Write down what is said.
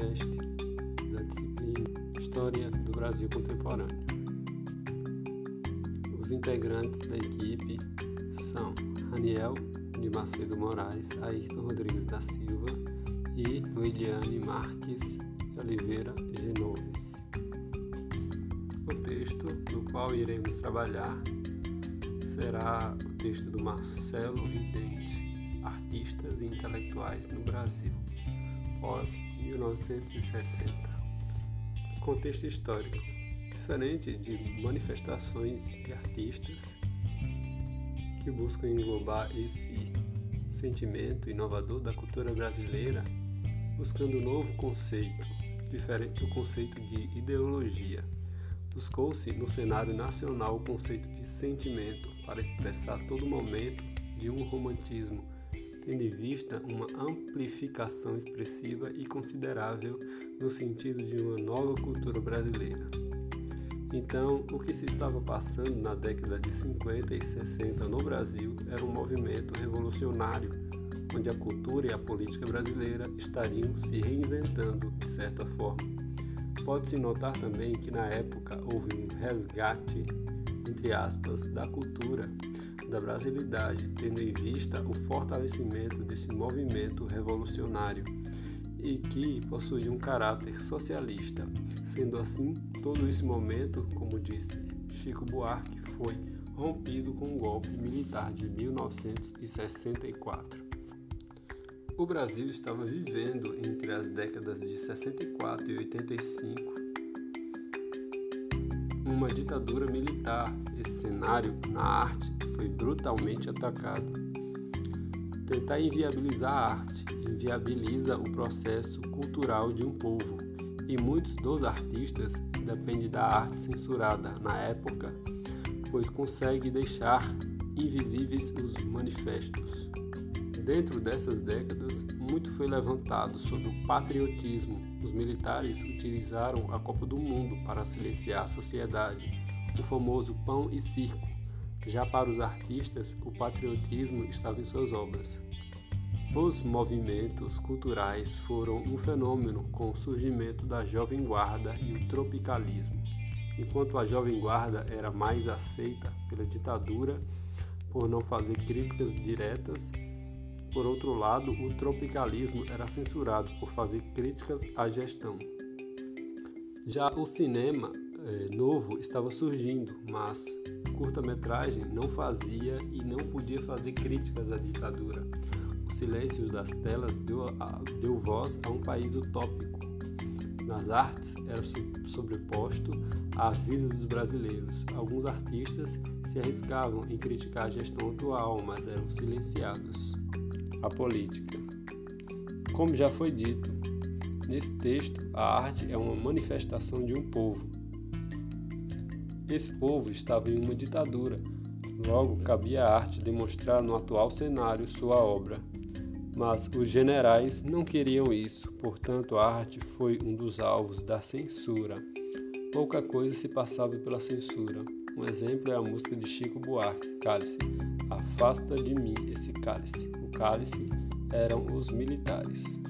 podcast da disciplina História do Brasil Contemporâneo. Os integrantes da equipe são Raniel de Macedo Moraes, Ayrton Rodrigues da Silva e Williane Marques de Oliveira Genoves. O texto do qual iremos trabalhar será o texto do Marcelo Ridente, Artistas e Intelectuais no Brasil, pós 1960. Contexto histórico. Diferente de manifestações de artistas que buscam englobar esse sentimento inovador da cultura brasileira, buscando um novo conceito, diferente do conceito de ideologia. Buscou-se no cenário nacional o conceito de sentimento para expressar todo momento de um romantismo, tendo em vista uma amplificação expressiva e considerável no sentido de uma nova cultura brasileira. Então, o que se estava passando na década de 50 e 60 no Brasil era um movimento revolucionário, onde a cultura e a política brasileira estariam se reinventando de certa forma. Pode-se notar também que na época houve um resgate, entre aspas, da cultura, da brasilidade, tendo em vista o fortalecimento desse movimento revolucionário e que possuía um caráter socialista. Sendo assim, todo esse momento, como disse Chico Buarque, foi rompido com o golpe militar de 1964. O Brasil estava vivendo entre as décadas de 64 e 85 uma ditadura militar. Esse cenário na arte foi brutalmente atacado. Tentar inviabilizar a arte inviabiliza o processo cultural de um povo, e muitos dos artistas dependem da arte censurada na época, pois consegue deixar invisíveis os manifestos. Dentro dessas décadas, muito foi levantado sobre o patriotismo. Os militares utilizaram a Copa do Mundo para silenciar a sociedade, o famoso pão e circo. Já para os artistas, o patriotismo estava em suas obras. Os movimentos culturais foram um fenômeno com o surgimento da Jovem Guarda e o tropicalismo. Enquanto a Jovem Guarda era mais aceita pela ditadura por não fazer críticas diretas, por outro lado, o tropicalismo era censurado por fazer críticas à gestão. Já o cinema eh, novo estava surgindo, mas curta-metragem não fazia e não podia fazer críticas à ditadura. O silêncio das telas deu, a, deu voz a um país utópico. Nas artes era sobreposto à vida dos brasileiros. Alguns artistas se arriscavam em criticar a gestão atual, mas eram silenciados a política. Como já foi dito, nesse texto, a arte é uma manifestação de um povo. Esse povo estava em uma ditadura, logo cabia à arte demonstrar no atual cenário sua obra. Mas os generais não queriam isso, portanto, a arte foi um dos alvos da censura. Pouca coisa se passava pela censura. Um exemplo é a música de Chico Buarque, Cálice. Afasta de mim esse cálice. Cálice eram os militares.